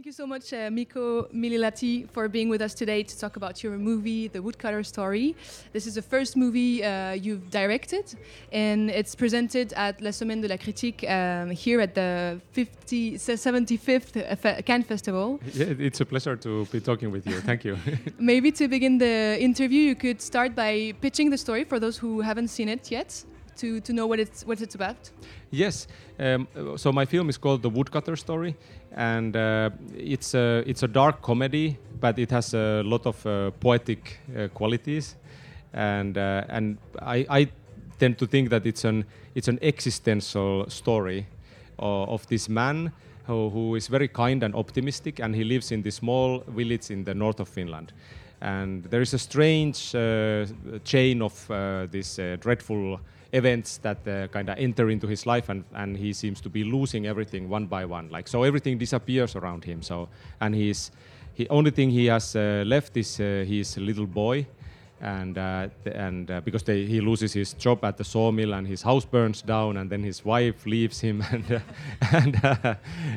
Thank you so much, uh, Mikko Myllylahti, for being with us today to talk about your movie, The Woodcutter Story. This is the first movie uh, you've directed, and it's presented at La Semaine de la Critique um, here at the 50, 75th Cannes Festival. Yeah, it's a pleasure to be talking with you. Thank you. Maybe to begin the interview, you could start by pitching the story for those who haven't seen it yet. To, to know what it's what it's about. Yes, um, so my film is called The Woodcutter Story, and uh, it's a it's a dark comedy, but it has a lot of uh, poetic uh, qualities, and uh, and I, I tend to think that it's an it's an existential story of, of this man who, who is very kind and optimistic, and he lives in this small village in the north of Finland. And there is a strange uh, chain of uh, this dreadful events that uh, kind of enter into his life and, and he seems to be losing everything one by one. Like so everything disappears around him. So and he's the only thing he has uh, left is uh, his little boy. And uh, and uh, because they, he loses his job at the sawmill and his house burns down and then his wife leaves him. And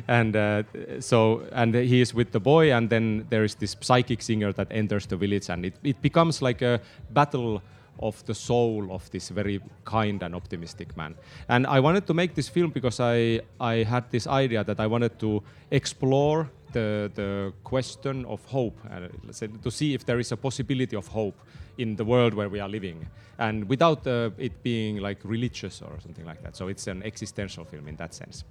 and and so and he is with the boy and then there is this psychic singer that enters the village and it, it becomes like a battle of the soul of this very kind and optimistic man. And I wanted to make this film because I, I had this idea that I wanted to explore the, the question of hope, uh, to see if there is a possibility of hope in the world where we are living, and without uh, it being like religious or something like that. So it's an existential film in that sense.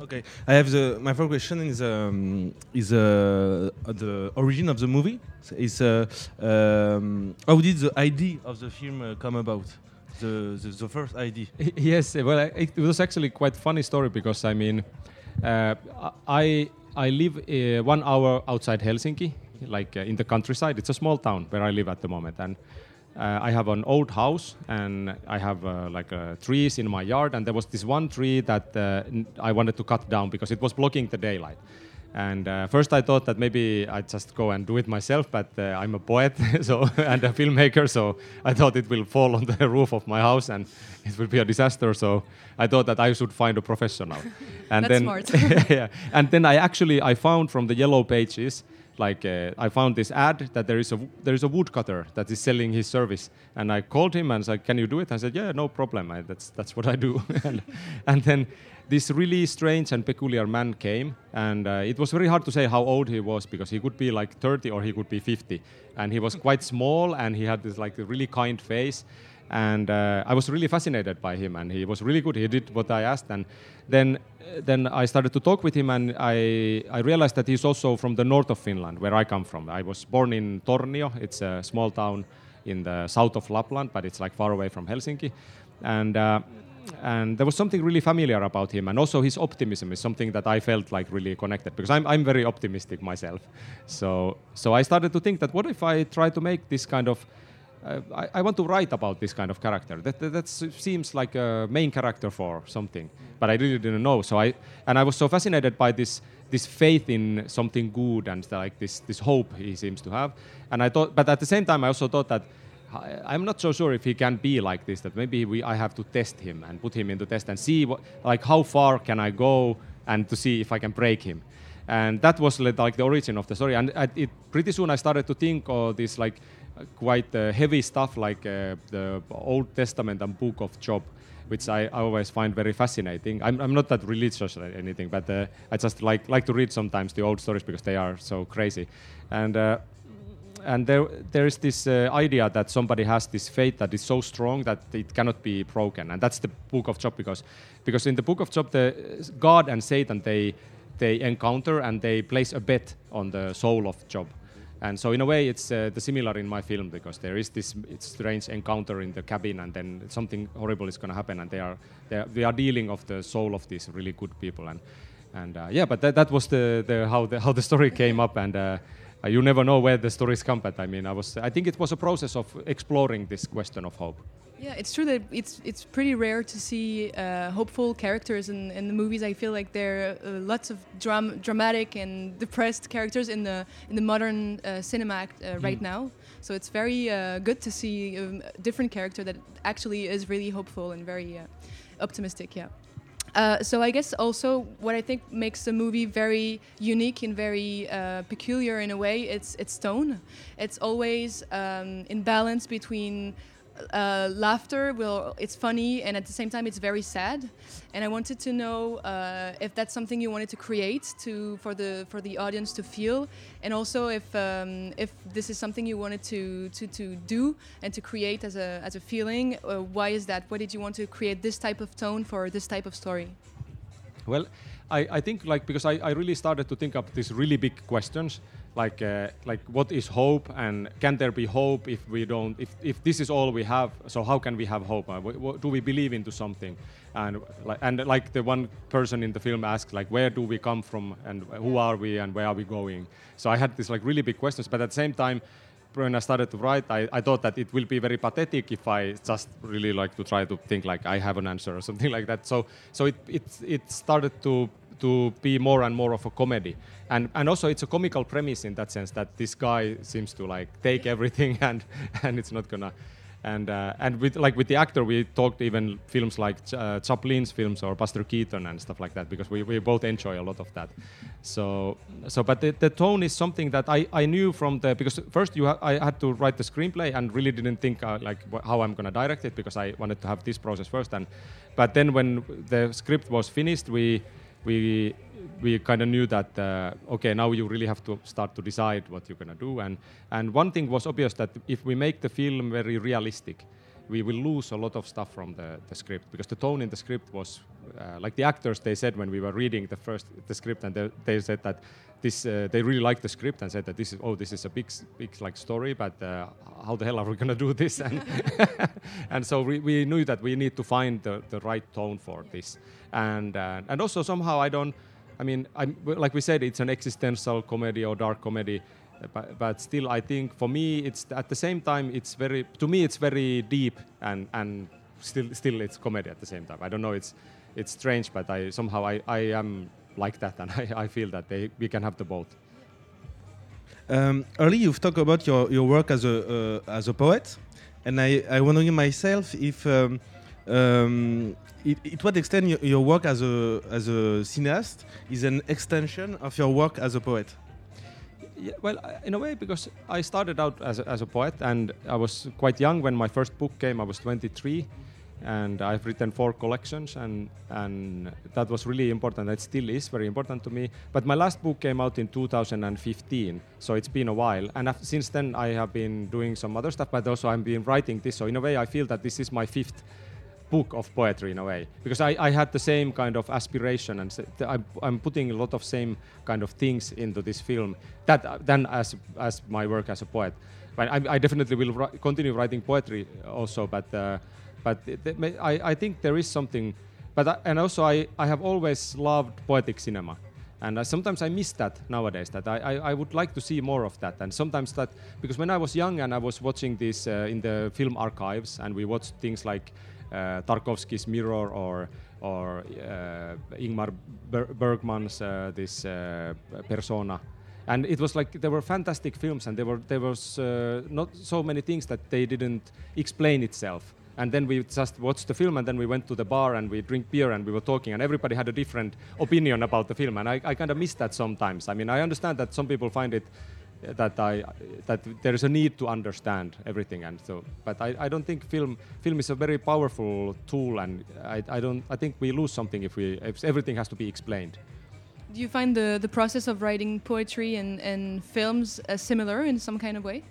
Okay, I have the my first question is um, is uh, the origin of the movie. Is uh, um, how did the idea of the film uh, come about? The, the, the first idea. Yes, well, it was actually quite funny story because I mean, uh, I I live uh, one hour outside Helsinki, like uh, in the countryside. It's a small town where I live at the moment, and uh, I have an old house and I have uh, like uh, trees in my yard. And there was this one tree that uh, I wanted to cut down because it was blocking the daylight. And uh, first I thought that maybe I'd just go and do it myself, but uh, I'm a poet so and a filmmaker, so I thought it will fall on the roof of my house and it will be a disaster. So I thought that I should find a professional. And That's then, smart. yeah, and then I actually I found from the yellow pages like uh, I found this ad that there is a there is a woodcutter that is selling his service, and I called him and said, "Can you do it?" I said, "Yeah, no problem. I, that's that's what I do." and, and, then this really strange and peculiar man came, and uh, it was very hard to say how old he was because he could be like 30 or he could be 50, and he was quite small and he had this like really kind face and uh, I was really fascinated by him, and he was really good. He did what I asked, and then then I started to talk with him, and I I realized that he's also from the north of Finland, where I come from. I was born in Tornio. It's a small town in the south of Lapland, but it's like far away from Helsinki, and. Uh, and there was something really familiar about him, and also his optimism is something that I felt like really connected because I'm, I'm very optimistic myself. So, so I started to think that what if I try to make this kind of Uh, I, I, want to write about this kind of character. That, that, that seems like a main character for something, but I really didn't know. So I and I was so fascinated by this this faith in something good and like this this hope he seems to have. And I thought, but at the same time, I also thought that I'm not so sure if he can be like this. That maybe we I have to test him and put him into test and see what like how far can I go and to see if I can break him. And that was like the origin of the story. And it pretty soon I started to think of this like quite uh, heavy stuff like uh, the Old Testament and Book of Job, which I, I always find very fascinating. I'm, I'm not that religious or anything, but uh, I just like like to read sometimes the old stories because they are so crazy, and. and there, there is this idea that somebody has this faith that is so strong that it cannot be broken, and that's the Book of Job because, because in the Book of Job, the God and Satan they they encounter and they place a bet on the soul of Job and so in a way, it's uh, the similar in my film because there is this strange encounter in the cabin, and then something horrible is going to happen, and they are, they are we are dealing of the soul of these really good people, and and uh, yeah, but that, that was the, the how the how the story came up, and uh, you never know where the stories come. But I mean, I was I think it was a process of exploring this question of hope. Yeah, it's true that it's it's pretty rare to see uh, hopeful characters in, in the movies. I feel like there are uh, lots of dram dramatic and depressed characters in the in the modern uh, cinema act, uh, right mm. now. So it's very uh, good to see a different character that actually is really hopeful and very uh, optimistic. Yeah. Uh, so I guess also what I think makes the movie very unique and very uh, peculiar in a way, it's its tone. It's always um, in balance between uh, laughter. Well, it's funny, and at the same time, it's very sad. And I wanted to know uh, if that's something you wanted to create to for the for the audience to feel, and also if um, if this is something you wanted to to, to do and to create as a as a feeling. Uh, why is that? Why did you want to create this type of tone for this type of story? Well, I, I think like because I, I really started to think of these really big questions like uh, like what is hope and can there be hope if we don't if, if this is all we have so how can we have hope? Uh, do we believe into something? And like and like the one person in the film asks like where do we come from and who are we and where are we going? So i had these like really big questions but at the same time when I started to write, I, I thought that it will be very pathetic if I just really like to try to think like I have an answer or something like that. So so it it it started to to be more and more of a comedy. And, and also it's a comical premise in that sense that this guy seems to like take everything and, and it's not gonna and uh, and with like with the actor we talked even films like uh, Chaplin's films or Buster Keaton and stuff like that because we, we both enjoy a lot of that so so but the, the tone is something that I, I knew from the because first you ha- I had to write the screenplay and really didn't think uh, like wh- how I'm gonna direct it because I wanted to have this process first and but then when the script was finished we we we kind of knew that uh, okay now you really have to start to decide what you're going to do. And and one thing was obvious that if we make the film very realistic we will lose a lot of stuff from the, the script because the tone in the script was uh, like the actors they said when we were reading the first the script and they, they said that this uh, they really liked the script and said that this is oh this is a big big like story but uh, how the hell are we to do this? And and so we, we knew that we need to find the, the right tone for this. And uh, and also somehow I don't I mean I'm, like we said it's an existential comedy or dark comedy but, but still I think for me it's at the same time it's very to me it's very deep and and still still it's comedy at the same time I don't know it's it's strange but I somehow I, I am like that and I, I feel that they, we can have the both. Um, early you've talked about your, your work as a uh, as a poet, and I I wondering myself if um, um, it, it what extent your, your work as a as a cineast is an extension of your work as a poet. Yeah, well, in a way, because I started out as a, as a poet, and I was quite young when my first book came. I was 23, and I've written four collections, and and that was really important. It still is very important to me. But my last book came out in 2015, so it's been a while. And since then, I have been doing some other stuff, but also I've been writing this. So in a way, I feel that this is my fifth book of poetry in a way because I, I had the same kind of aspiration and I'm, I'm putting a lot of same kind of things into this film that uh, then as as my work as a poet but I, I definitely will continue writing poetry also but uh, but I, I think there is something, but I, and also I, I have always loved poetic cinema. And sometimes I miss that nowadays. That I, I, I, would like to see more of that. And sometimes that because when I was young and I was watching this uh, in the film archives, and we watched things like Tarkovsky's Mirror or or uh, Ingmar Ber Bergman's uh, this uh, Persona, and it was like there were fantastic films, and there were there was uh, not so many things that they didn't explain itself. And then we just watched the film and then we went to the bar and we drink beer and we were talking and everybody had a different opinion about the film. And I, I kind of miss that sometimes. I mean, I understand that some people find it uh, that I that there is a need to understand everything and so but I, I don't think film film is a very powerful tool and I, I don't I think we lose something if we if everything has to be explained. Do you find the, the process of writing poetry and, and films uh, similar in some kind of way?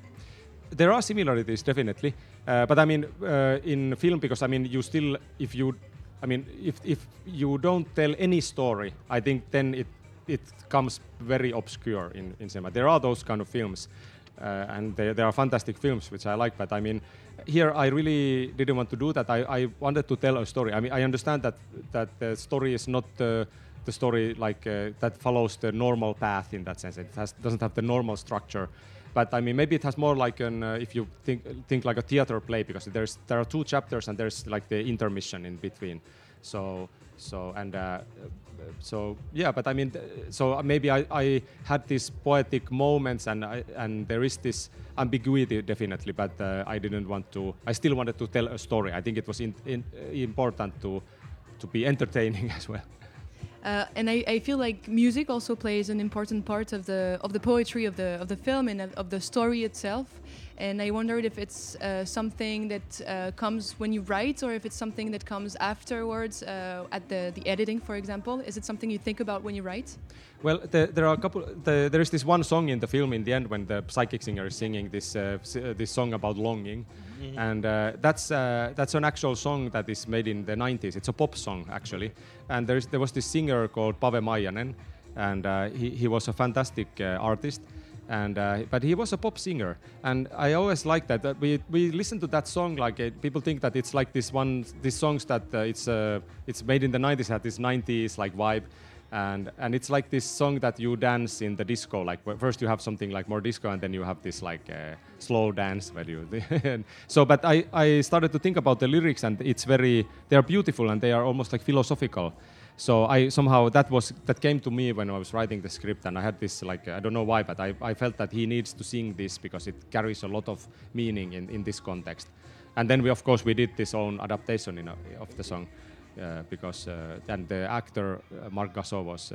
There are similarities, definitely. Uh, but I mean, uh, in film, because I mean, you still, if you, I mean, if if you don't tell any story, I think then it it comes very obscure in in cinema. There are those kind of films, uh, and there, there are fantastic films which I like. But I mean, here I really didn't want to do that. I, I wanted to tell a story. I mean, I understand that that the story is not the the story like uh, that follows the normal path in that sense. It has, doesn't have the normal structure. But I mean, maybe it has more like an uh, if you think think like a theater play because there's there are two chapters and there's like the intermission in between. So so and uh, so yeah. But I mean, so maybe I, I had these poetic moments and I, and there is this ambiguity definitely. But uh, I didn't want to. I still wanted to tell a story. I think it was in, in, important to to be entertaining as well. Uh, and I, I, feel like music also plays an important part of the of the poetry of the of the film and of, of the story itself. And I wondered if it's uh, something that uh, comes when you write, or if it's something that comes afterwards uh, at the the editing, for example. Is it something you think about when you write? Well, the, there are a couple. The, there is this one song in the film in the end when the psychic singer is singing this uh, this song about longing, mm-hmm. and uh, that's uh, that's an actual song that is made in the 90s. It's a pop song actually, and there is there was this singer called Pave Maijanen, and uh, he he was a fantastic uh, artist. And uh, but he was a pop singer, and I always like that. that we we listen to that song like people think that it's like this one these songs that it's it's made in the 90s had this 90s like vibe and and it's like this song that you dance in the disco like first you have something like more disco and then you have this like uh, slow dance where you so but I, I started to think about the lyrics and it's very they are beautiful and they are almost like philosophical so I somehow that was that came to me when I was writing the script and I had this like I don't know why but I, I felt that he needs to sing this because it carries a lot of meaning in, in this context and then we of course we did this own adaptation in of the song uh, because uh, then the actor uh, Marc Gassot was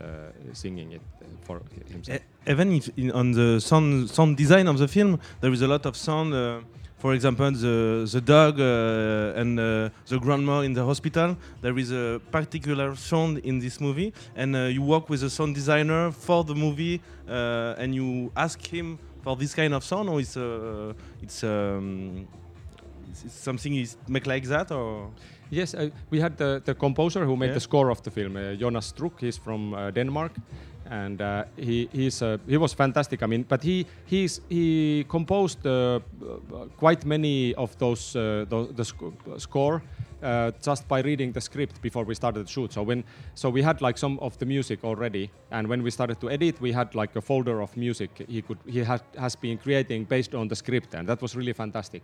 singing it for himself. Even in, on the sound sound design of the film, there is a lot of sound. For example, the the dog and the grandma in the hospital. There is a particular sound in this movie, and you work with a sound designer for the movie, and you ask him for this kind of sound, or it's it's, um, it's something is make like that, or Yes, uh, we had the, the composer who made yeah. the score of the film, uh, Jonas Struck. He's from uh, Denmark, and uh, he he's uh, he was fantastic. I mean, but he he's he composed uh, quite many of those the, the sc score. just by reading the script before we started to shoot, so when so we had like some of the music already, and when we started to edit, we had like a folder of music he could he had, has been creating based on the script, and that was really fantastic,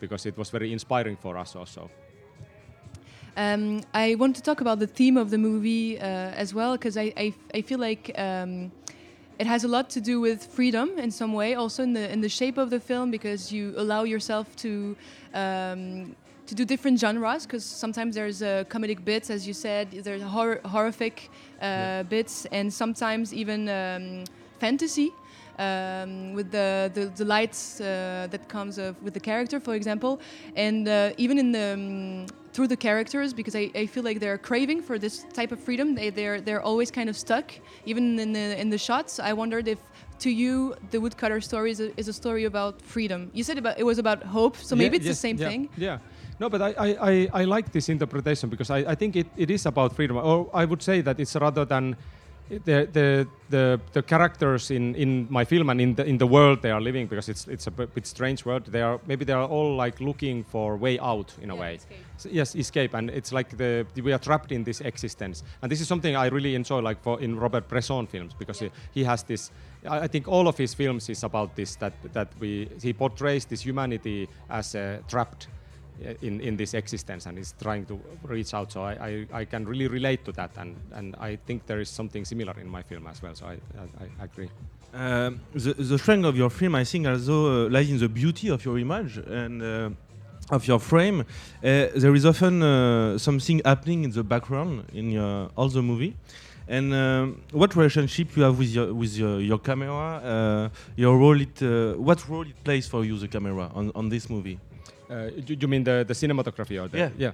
because it was very inspiring for us also. Um, I want to talk about the theme of the movie uh, as well because I, I, I, feel like um, it has a lot to do with freedom in some way, also in the in the shape of the film because you allow yourself to. Um, to do different genres because sometimes there's uh, comedic bits, as you said, there's horror, horrific uh, yeah. bits, and sometimes even um, fantasy. Um, with the the, the lights uh, that comes with the character, for example, and uh, even in the um, through the characters because I, I feel like they're craving for this type of freedom. They they're they're always kind of stuck, even in the in the shots. I wondered if to you the woodcutter story is a, is a story about freedom. You said about it was about hope, so maybe it's yes, the same yeah, thing. Yeah. No, but I, I, I, I like this interpretation because I, I think it, it is about freedom. Or I would say that it's rather than the, the the the characters in in my film and in the in the world they are living because it's it's a bit strange world they are maybe they are all like looking for way out in a way escape. So, yes escape and it's like the we are trapped in this existence and this is something i really enjoy like for in robert bresson films because yeah. he, he has this I, I think all of his films is about this that that we he portrays this humanity as a trapped in, in this existence and is trying to reach out. So I, I, I, can really relate to that, and, and I think there is something similar in my film as well. So I, I, I agree. Um, the, the strength of your film, I think, also uh, lies in the beauty of your image and uh, of your frame. Uh, there is often uh, something happening in the background in your, all the movie. And what relationship you have with your with your, your camera? Uh, your role it what role it plays for you the camera on, on this movie? Uh, you, you, mean the, the cinematography or the, yeah. Yeah.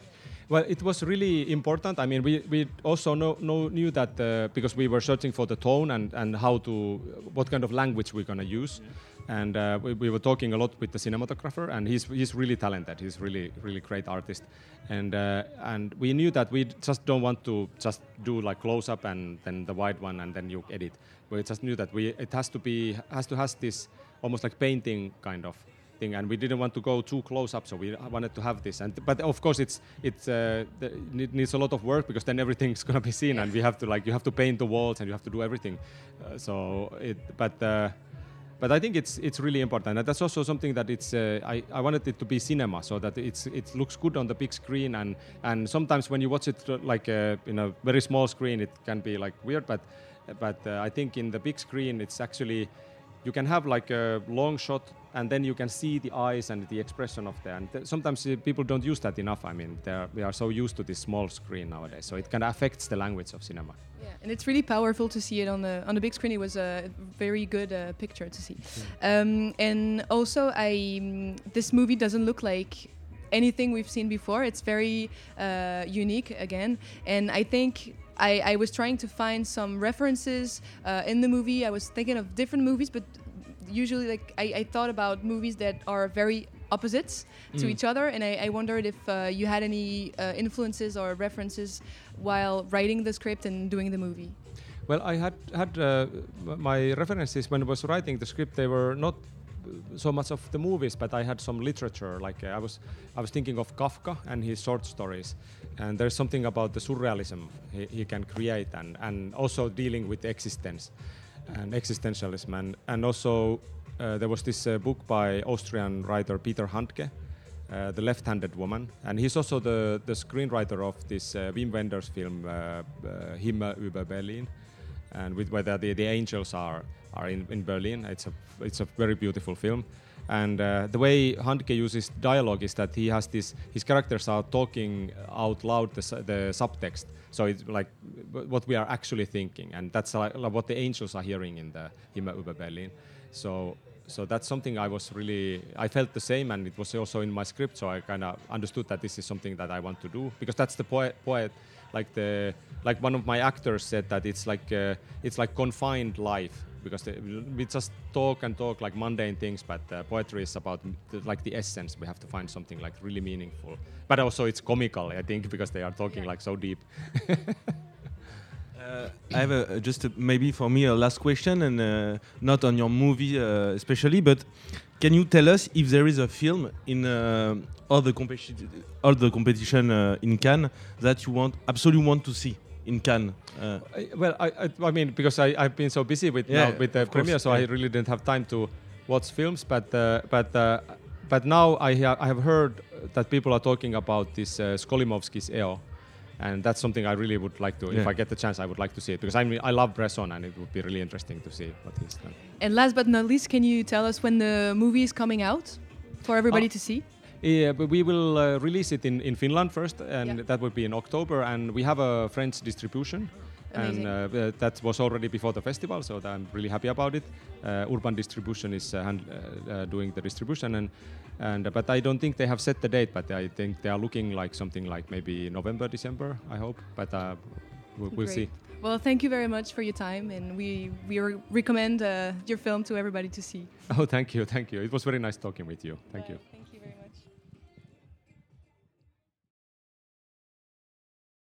Well it was really important. I mean we, we also know, know knew that uh, because we were searching for the tone and, and how to what kind of language we're going to use. Yeah. and uh, we, we, were talking a lot with the cinematographer and he's, he's really talented. He's really really great artist. And uh, and we knew that we just don't want to just do like close up and then the wide one and then you edit. We just knew that we it has to be has to has this almost like painting kind of thing, and we didn't want to go too close up, so we wanted to have this. And but of course, it's it's uh, it needs a lot of work because then everything's gonna be seen, and we have to like you have to paint the walls and you have to do everything. Uh, so it, but. Uh, but I think it's it's really important, and that's also something that it's. Uh, I, I wanted it to be cinema, so that it's it looks good on the big screen, and and sometimes when you watch it like uh, in a very small screen, it can be like weird, but but uh, I think in the big screen, it's actually you can have like a long shot and then you can see the eyes and the expression of the and th- sometimes uh, people don't use that enough i mean we are so used to this small screen nowadays so it kind of affects the language of cinema Yeah, and it's really powerful to see it on the on the big screen. It was a very good uh, picture to see. Um, and also, I this movie doesn't look like anything we've seen before. It's very uh, unique again, and I think. I, I was trying to find some references uh, in the movie. I was thinking of different movies, but usually, like I, I thought about movies that are very opposites to Mm. each other, and I, I wondered if uh, you had any uh, influences or references while writing the script and doing the movie. Well, I had had uh, my references when I was writing the script. They were not uh, so much of the movies, but I had some literature. Like uh, I was, I was thinking of Kafka and his short stories, and there's something about the surrealism he, he can create, and and also dealing with existence and existentialism, and and also uh, there was this uh, book by Austrian writer Peter Handke. Uh, the left-handed woman, and he's also the, the screenwriter of this uh, Wim Wenders film uh, uh, Himmel über Berlin, and with whether the, the angels are are in, in Berlin. It's a it's a very beautiful film, and uh, the way Handke uses dialogue is that he has this his characters are talking out loud the, su- the subtext, so it's like what we are actually thinking, and that's like what the angels are hearing in the Himmel über Berlin. So so that's something I was really I felt the same, and it was also in my script. So I kind of understood that this is something that I want to do because that's the poet poet like the like one of my actors said that it's like uh, it's like confined life because the, we just talk and talk like mundane things, but uh, poetry is about the, like the essence. We have to find something like really meaningful, but also it's comical. I think because they are talking like so deep. Uh, I have a, just a, maybe for me a last question, and uh, not on your movie uh, especially, but can you tell us if there is a film in uh, all the competition, all the competition uh, in Cannes that you want absolutely want to see in Cannes? Uh, I, well, I, I, I mean, because I, I've been so busy with Yeah, now, with the of course, premiere, so I really didn't have time to watch films. But uh, but uh, but now I ha- I have heard that people are talking about this uh, Skolimowski's EO, and that's something I really would like to. If I get the chance, I would like to see it because I mean I love Bresson, and it would be really interesting to see what he's done. And last but not least, can you tell us when the movie is coming out for everybody Oh. to see? Yeah, but we will uh, release it in, in Finland first, and Yeah. that will be in October. And we have a French distribution, Amazing. and uh, uh, that was already before the festival, so I'm really happy about it. Uh, Urban Distribution is uh, hand, uh, doing the distribution, and and uh, but I don't think they have set the date, but I think they are looking like something like maybe November, December. I hope, but uh, we'll, we'll see. Well, thank you very much for your time, and we we re- recommend uh, your film to everybody to see. Oh, thank you, thank you. It was very nice talking with you. Thank you.